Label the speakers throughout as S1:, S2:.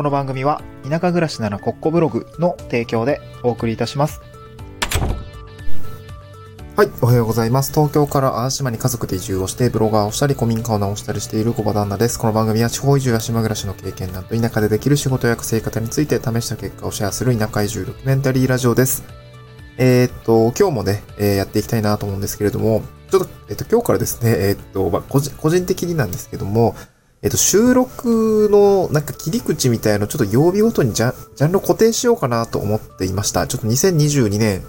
S1: この番組は田舎暮らしならコッコブログの提供でお送りいたします。はい、おはようございます。東京から淡島に家族で移住をして、ブロガーをしたり、古民家を直したりしている小場旦那です。この番組は地方移住や島暮らしの経験談と田舎でできる仕事や稼ぎ方について試した結果をシェアする田舎移住ドキュメンタリーラジオです。えーっと、今日もね、えーやっていきたいなと思うんですけれども、ちょっと、えっと、今日からですね、えっと、まあ、個人的になんですけども、えっと、収録のなんか切り口みたいのちょっと曜日ごとにジャンジャンルを固定しようかなと思っていました。ちょっと2022年、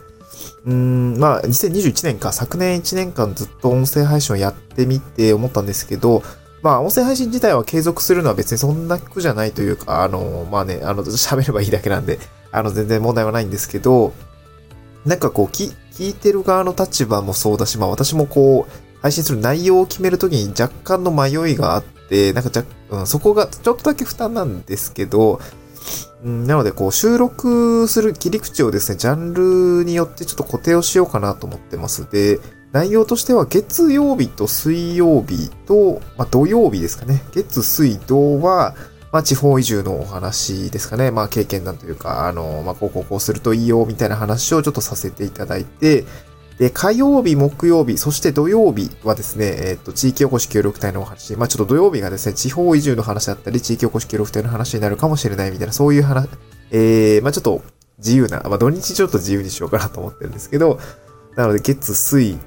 S1: うーん、まあ、2021年か、昨年1年間ずっと音声配信をやってみて思ったんですけど、まあ、音声配信自体は継続するのは別にそんな苦じゃないというか、あの、まあね、あの、喋ればいいだけなんで、あの、全然問題はないんですけど、なんかこう、き、聞いてる側の立場もそうだし、まあ私もこう、配信する内容を決めるときに若干の迷いがあって、なんかじゃ、うん、そこがちょっとだけ負担なんですけど、うんなのでこう、収録する切り口をですね、ジャンルによってちょっと固定をしようかなと思ってます。で、内容としては月曜日と水曜日と、まあ、土曜日ですかね。月、水、土は、まあ、地方移住のお話ですかね。まあ、経験談というか、あの、まあ、こうこうこうするといいよ、みたいな話をちょっとさせていただいて、で、火曜日、木曜日、そして土曜日はですね、えっ、と、地域おこし協力隊のお話、まあ、ちょっと土曜日がですね、地方移住の話だったり、地域おこし協力隊の話になるかもしれないみたいな、そういう話、えー、まあ、ちょっと自由な、まあ、土日ちょっと自由にしようかなと思ってるんですけど、なので、月、水、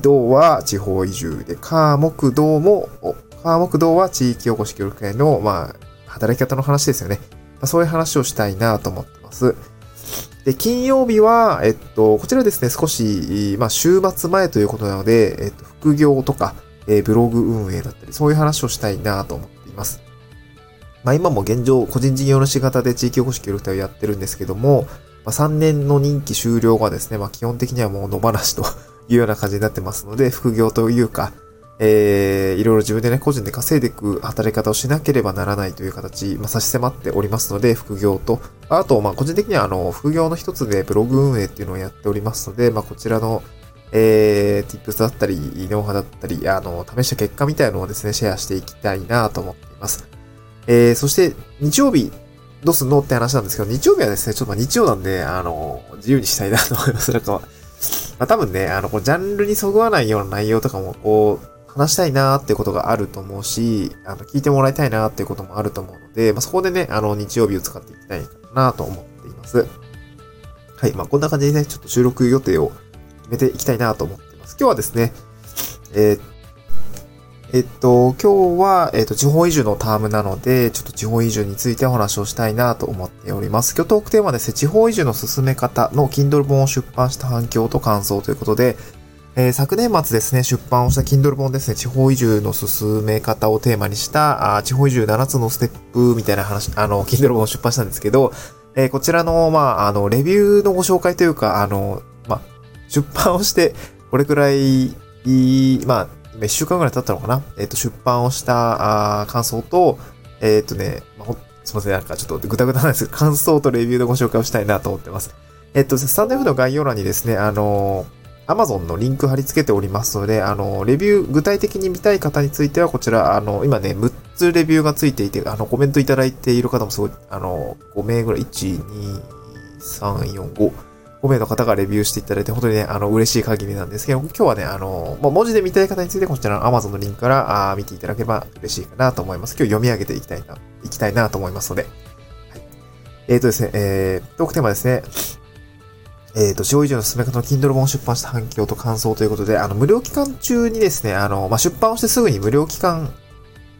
S1: 土は地方移住で、火、木、土も、お火、木、土は地域おこし協力隊の、まあ、働き方の話ですよね。まあ、そういう話をしたいなと思ってます。で、金曜日は、えっと、こちらですね、少し、まあ、週末前ということなので、えっと、副業とか、えーブログ運営だったり、そういう話をしたいなと思っています。まあ、今も現状、個人事業主型で地域おこし協力隊をやってるんですけども、まあ、3年の任期終了がですね、まあ、基本的にはもう野放しというような感じになってますので、副業というか、えー、いろいろ自分でね、個人で稼いでいく働き方をしなければならないという形、まあ、差し迫っておりますので、副業と、あと、まあ、個人的には、あの、副業の一つでブログ運営っていうのをやっておりますので、まあ、こちらの、えー、tips だったり、ノウハウだったり、あの、試した結果みたいなのをですね、シェアしていきたいなと思っています。えー、そして、日曜日、どうすんのって話なんですけど、日曜日はですね、ちょっと日曜なんで、あの、自由にしたいなと思います。なんか、まあ多分ね、あの、こうジャンルにそぐわないような内容とかも、こう、話したいなーってことがあると思うし、あの、聞いてもらいたいなーっていうこともあると思うので、まあそこでね、あの、日曜日を使っていきたいかなと思っています。はい、まあこんな感じでね、ちょっと収録予定を決めていきたいなと思っています。今日はですね、えーえっと、今日は、えっと、地方移住のタームなので、ちょっと地方移住についてお話をしたいなと思っております。今日トークテーマはですね、地方移住の進め方の Kindle 本を出版した反響と感想ということで、えー昨年末ですね、出版をした Kindle 本ですね、地方移住の進め方をテーマにした、あ地方移住7つのステップみたいな話、あの、Kindle 本を出版したんですけど、えーこちらの、まあ、あの、レビューのご紹介というか、あの、まあ、出版をして、これくらい、まあ、一週間ぐらい経ったのかな？えっ、と、出版をした、あー感想と、えっ、とね、まあ、すいません、なんかちょっとぐたぐたなんですけど、感想とレビューのご紹介をしたいなと思ってます。えっ、と、スタンド F の概要欄にですね、あのー Amazon のリンク貼り付けておりますので、あの、レビュー、具体的に見たい方については、こちら、あの、今ね、6つレビューがついていて、あの、コメントいただいている方もすごい、あの、5名ぐらい、1、2、3、4、5、5名の方がレビューしていただいて、本当にね、あの、嬉しい限りなんですけど、今日はね、あの、まあ、文字で見たい方について、こちらの Amazon のリンクから、あ見ていただければ嬉しいかなと思います。今日読み上げていきたいな、いきたいなと思いますので。はい。えーとですね、えー、トークテーマですね。えっ、と、地方移住の進め方の Kindle 本を出版した反響と感想ということで、あの、無料期間中にですね、あの、まあ、出版をしてすぐに無料期間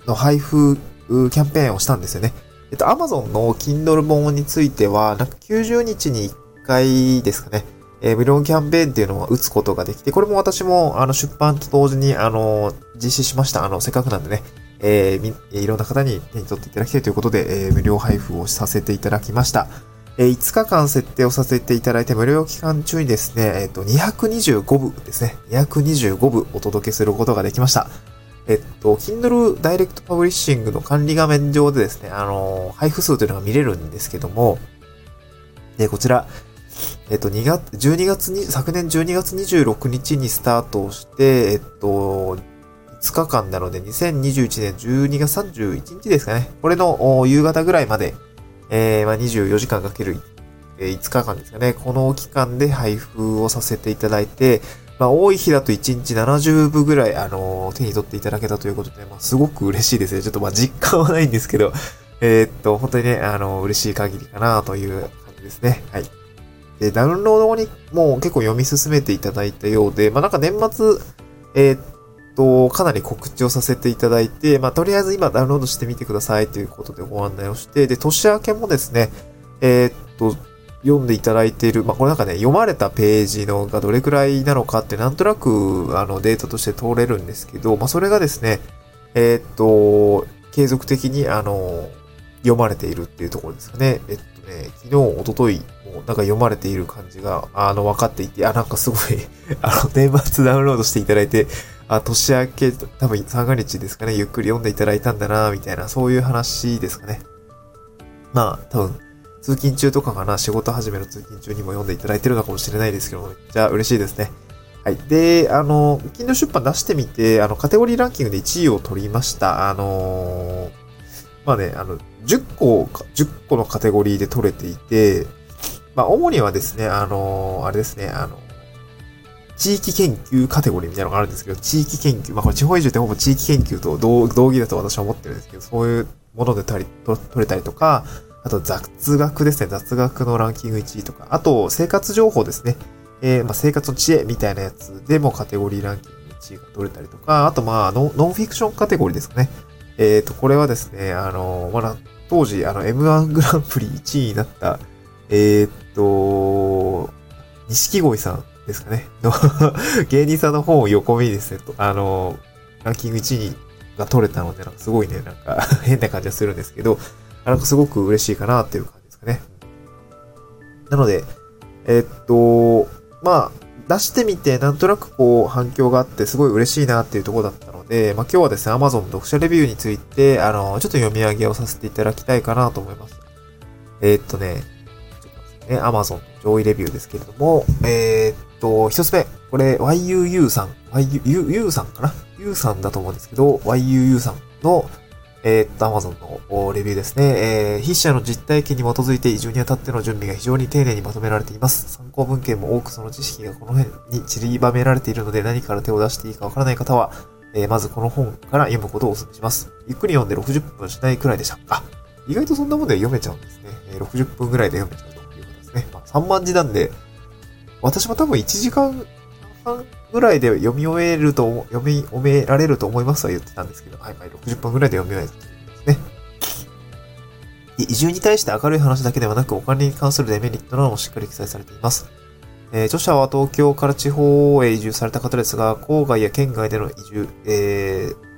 S1: の配布キャンペーンをしたんですよね。えっと、Amazon の Kindle 本については、なんか90日に1回ですかね、えー無料キャンペーンっていうのを打つことができて、これも私も、あの、出版と同時に、あの、実施しました。あの、せっかくなんでね、えーみいろんな方に手に取っていただきたいということで、えー無料配布をさせていただきました。え5日間設定をさせていただいて、無料期間中にですね、えっ、と、225部ですね。225部お届けすることができました。えっと、Kindle Direct Publishing の管理画面上でですね、あの配布数というのが見れるんですけども、で、こちら、えっと、2月、12月に、昨年12月26日にスタートして、えっと、5日間なので、2021年12月31日ですかね。これの夕方ぐらいまで、えー、まあ、24時間かけるえ5日間ですかね。この期間で配布をさせていただいて、まあ、多い日だと1日70部ぐらい、あのー、手に取っていただけたということで、まあ、すごく嬉しいですね。ちょっとまあ、実感はないんですけど、えー、っと、本当にね、あのー、嬉しい限りかなという感じですね。はい。で、ダウンロード後にもう結構読み進めていただいたようで、まあ、なんか年末、え、っと、かなり告知をさせていただいて、まあ、とりあえず今ダウンロードしてみてくださいということでご案内をして、で、年明けもですね、えー、っと、読んでいただいている、まあ、これなんかね、読まれたページのがどれくらいなのかってなんとなく、あの、データとして通れるんですけど、まあ、それがですね、えー、っと、継続的に、あの、読まれているっていうところですかね。えっとね、昨日、おととい、もうなんか読まれている感じが、あの、分かっていて、あ、なんかすごい あの、年末ダウンロードしていただいて、あ、年明け、多分三が日ですかね、ゆっくり読んでいただいたんだな、みたいな、そういう話ですかね。まあ、多分、通勤中とかかな、仕事始めの通勤中にも読んでいただいてるのかもしれないですけど、めっちゃ嬉しいですね。はい。で、あの、金の出版出してみて、あの、カテゴリーランキングで1位を取りました。あのー、まあね、あの、10個、10個のカテゴリーで取れていて、まあ、主にはですね、あのー、あれですね、あの、地域研究カテゴリーみたいなのがあるんですけど、地域研究、まあ、これ地方移住ってほぼ地域研究と同同義だと私は思ってるんですけど、そういうもので取れたりとか、あと雑学ですね。雑学のランキング1位とか。あと、生活情報ですね。えー、まあ、生活の知恵みたいなやつでもカテゴリーランキング1位が取れたりとか、あと、まあノ、ノンフィクションカテゴリーですかね。えっ、ー、と、これはですね、あの、まだ、当時、あの、M1 グランプリ1位になった、えっ、ー、と、錦鯉さんですかね。芸人さんの本を横目にですね、あの、ランキング1位が取れたので、なんかすごいね、なんか 変な感じがするんですけど、なんかすごく嬉しいかなっていう感じですかね。なので、えっと、まあ、出してみて、なんとなくこう、反響があって、すごい嬉しいなっていうところだったので、まあ今日はですね、Amazon 読者レビューについて、あの、ちょっと読み上げをさせていただきたいかなと思います。え、っとね、ちょっとね、Amazon 上位レビューですけれども、えー、っと、一つ目、これ、YUU さん、YUU さんかな ?U さんだと思うんですけど、YUU さんの、えー、っと、Amazon のレビューですね。えー、筆者の実体験に基づいて移住にあたっての準備が非常に丁寧にまとめられています。参考文献も多くその知識がこの辺に散りばめられているので何から手を出していいかわからない方は、えー、まずこの本から読むことをお勧めします。ゆっくり読んで60分しないくらいでした。あ、意外とそんなもんで読めちゃうんですね。えー、60分くらいで読めちゃうということですね。まあ、3万字なんで、私も多分1時間半ぐらいで読み終えると、読み終えられると思いますとは言ってたんですけど、はい、はい、60分ぐらいで読み終えるとですね。移住に対して明るい話だけではなく、お金に関するデメリットなどもしっかり記載されています。えー、著者は東京から地方へ移住された方ですが、郊外や県外での移住、えー、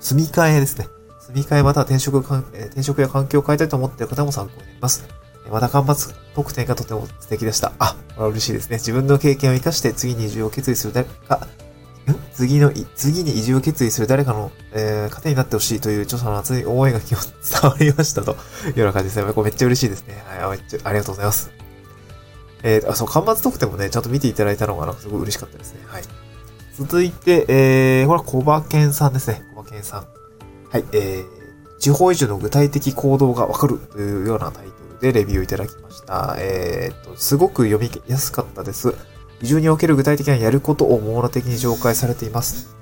S1: 住み替えですね。住み替えまたは転職かん、えー、転職や環境を変えたいと思っている方も参考になります。また間伐特典がとても素敵でした。あ、これは嬉しいですね。自分の経験を生かして次に移住を決意する誰か、次の、次に移住を決意する誰かの、えー、糧になってほしいという著者の熱い思いが伝わりましたというような感じですね。これめっちゃ嬉しいですね。はい、めっちゃありがとうございます。えー、あ、そう、間伐特典もね、ちゃんと見ていただいたのが、なんかすごい嬉しかったですね。はい。続いて、えー、これは小馬健さんですね。小馬健さん。はい、えー、地方移住の具体的行動がわかるというようなタイトルでレビューいただきました。えー、と、すごく読みやすかったです。移住における具体的なやることを網羅的に紹介されています。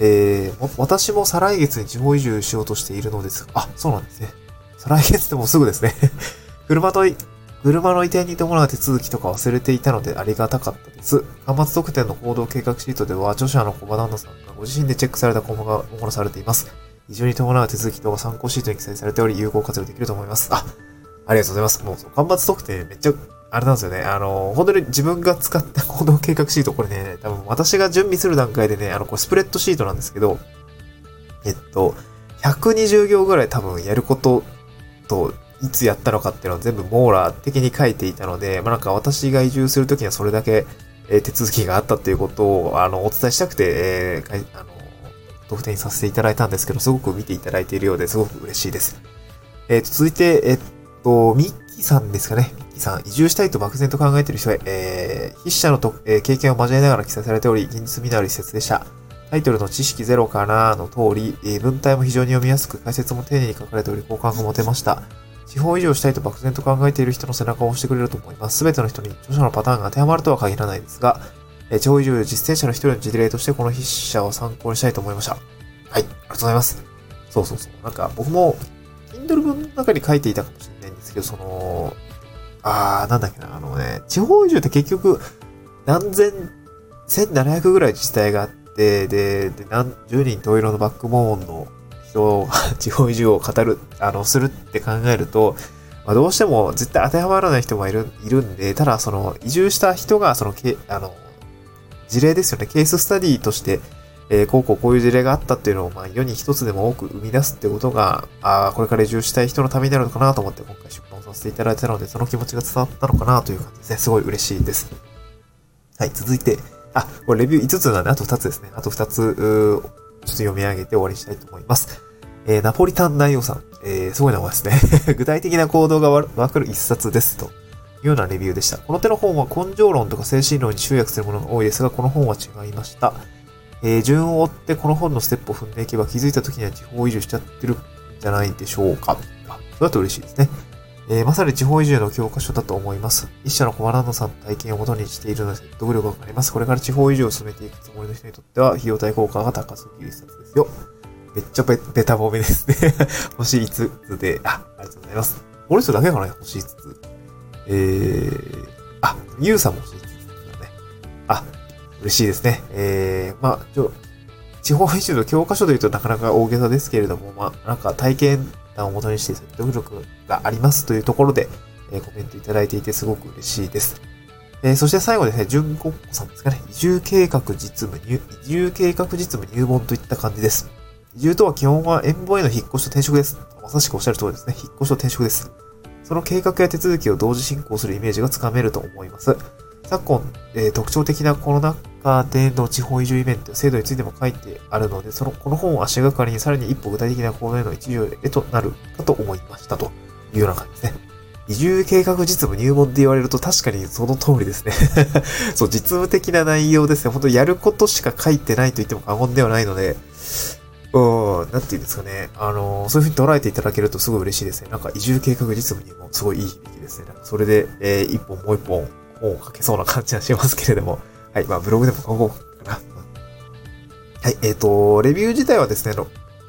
S1: えー、私も再来月に地方移住しようとしているのですが、あ、そうなんですね。再来月でもすぐですね。車と、車の移転に伴う手続きとか忘れていたのでありがたかったです。端末特典の行動計画シートでは、著者の小場旦那さんがご自身でチェックされた項目が網羅されています。移住に伴う手続きとか参考シートに記載されており、有効活用できると思います。あ、ありがとうございます。もう、端末特典めっちゃあれなんですよね。あの、本当に自分が使った 行動計画シート、これね、多分私が準備する段階でね、あの、これスプレッドシートなんですけど、えっと、120行ぐらい多分やることと、いつやったのかっていうのを全部網羅的に書いていたので、まあ、なんか私が移住するときにはそれだけ、え、手続きがあったっていうことを、あの、お伝えしたくて、えー、あの、特典させていただいたんですけど、すごく見ていただいているようですごく嬉しいです。え、ー、続いて、えっと、ミッキーさんですかね。ミッキーさん、移住したいと漠然と考えている人へ、えー、筆者のと、えー、経験を交えながら記載されており、現実味のある一節でした。タイトルの知識ゼロかなの通り、えー、文体も非常に読みやすく、解説も丁寧に書かれており、好感が持てました。地方移住したいと漠然と考えている人の背中を押してくれると思います。すべての人に著者のパターンが当てはまるとは限らないですが、えー、地方移住実践者の一人の事例としてこの筆者を参考にしたいと思いました。はい、ありがとうございます。そうそうそう。なんか僕も、Kindle 文の中に書いていたかもしれないですけど、その、あー、なんだっけな、あのね、地方移住って結局、何千、1700ぐらい自治体があって、で、で、何十人十色のバックボーンの人が 地方移住を語る、あの、するって考えると、まあ、どうしても絶対当てはまらない人もいる、いるんで、ただその移住した人がそのけ、あの、事例ですよね、ケーススタディとして、えー、こうこうこういう事例があったっていうのを、まあ、世に一つでも多く生み出すってことが、ああ、これから移住したい人のためになるのかなと思って今回出版させていただいたので、その気持ちが伝わったのかなという感じですね。すごい嬉しいです。はい、続いて、あ、これレビュー5つなんで、あと2つですね。あと2つ、ちょっと読み上げて終わりにしたいと思います。えー、ナポリタン内容さん。えー、すごい名前ですね。具体的な行動がわかる一冊ですと。いうようなレビューでした。この手の本は根性論とか精神論に集約するものが多いですが、この本は違いました。えー、順を追ってこの本のステップを踏んでいけば気づいた時には地方移住しちゃってるんじゃないでしょうか。あ、それだと嬉しいですね。えー、まさに地方移住の教科書だと思います。一社のコマランドさんの体験をもとにしているので説得力があります。これから地方移住を進めていくつもりの人にとっては、費用対効果が高すぎる一冊ですよ。めっちゃベベタ褒めですね 星5つで、あ、ありがとうございます。この人だけかな星5つ。えー、あ、ゆうさんも星5つだね。あ、嬉しいですね。えー、まあ、ちょ、地方移住の教科書というとなかなか大げさですけれども、まあ、なんか体験談をもとにして説得力がありますというところで、えー、コメントいただいていてすごく嬉しいです。えー、そして最後ですね、純国さんですかね、移住計画実務入、移住計画実務入門といった感じです。移住とは基本は遠方への引っ越しと転職です。まさしくおっしゃる通りですね。引っ越しと転職です。その計画や手続きを同時進行するイメージがつかめると思います。昨今、えー、特徴的なコロナ禍での地方移住イベント、制度についても書いてあるので、その、この本を足がかりにさらに一歩具体的な行動への一助へとなるかと思いましたというような感じですね。移住計画実務入門って言われると確かにその通りですね そう、実務的な内容ですね。本当やることしか書いてないと言っても過言ではないので、うん、なんて言うんですかね。あの、そういう風に捉えていただけるとすごい嬉しいですね。なんか移住計画実務にもすごいいい響きですね。なんかそれで、えー、一本もう一本書けそうな感じはしますけれども。はい。まあ、ブログでも書こうかな。はい。えっ、ー、と、レビュー自体はですね、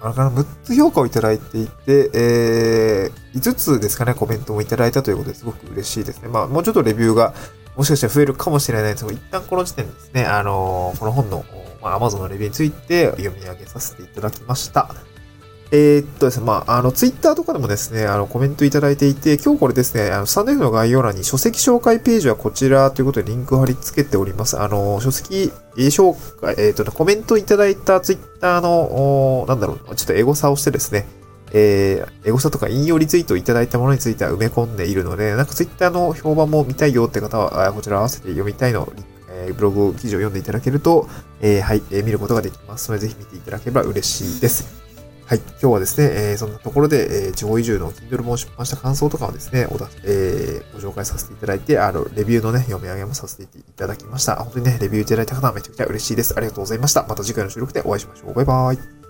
S1: あの、6つ評価をいただいていて、えー、5つですかね、コメントもいただいたということですごく嬉しいですね。まあ、もうちょっとレビューが、もしかしたら増えるかもしれないですが、一旦この時点ですね、あのー、この本の、まあ、Amazon のレビューについて読み上げさせていただきました。えー、っとですね、まあ、あの、ツイッターとかでもですね、あの、コメントいただいていて、今日これですね、あの、スタンド F の概要欄に書籍紹介ページはこちらということでリンクを貼り付けております。あの、書籍、紹介、えー、っとね、コメントいただいたツイッターの、なんだろう、ちょっとエゴサをしてですね、えー、エゴサとか引用リツイートいただいたものについては埋め込んでいるので、なんかツイッターの評判も見たいよって方は、こちら合わせて読みたいのえー、ブログ記事を読んでいただけると、えー、はい、えー、見ることができますので、ぜひ見ていただければ嬉しいです。はい。今日はですね、えー、そんなところで、えー、地方移住の Kindle も出版した感想とかをですね、おだ、えー、ご紹介させていただいて、あの、レビューのね、読み上げもさせていただきました。本当にね、レビューいただいた方はめちゃくちゃ嬉しいです。ありがとうございました。また次回の収録でお会いしましょう。バイバーイ。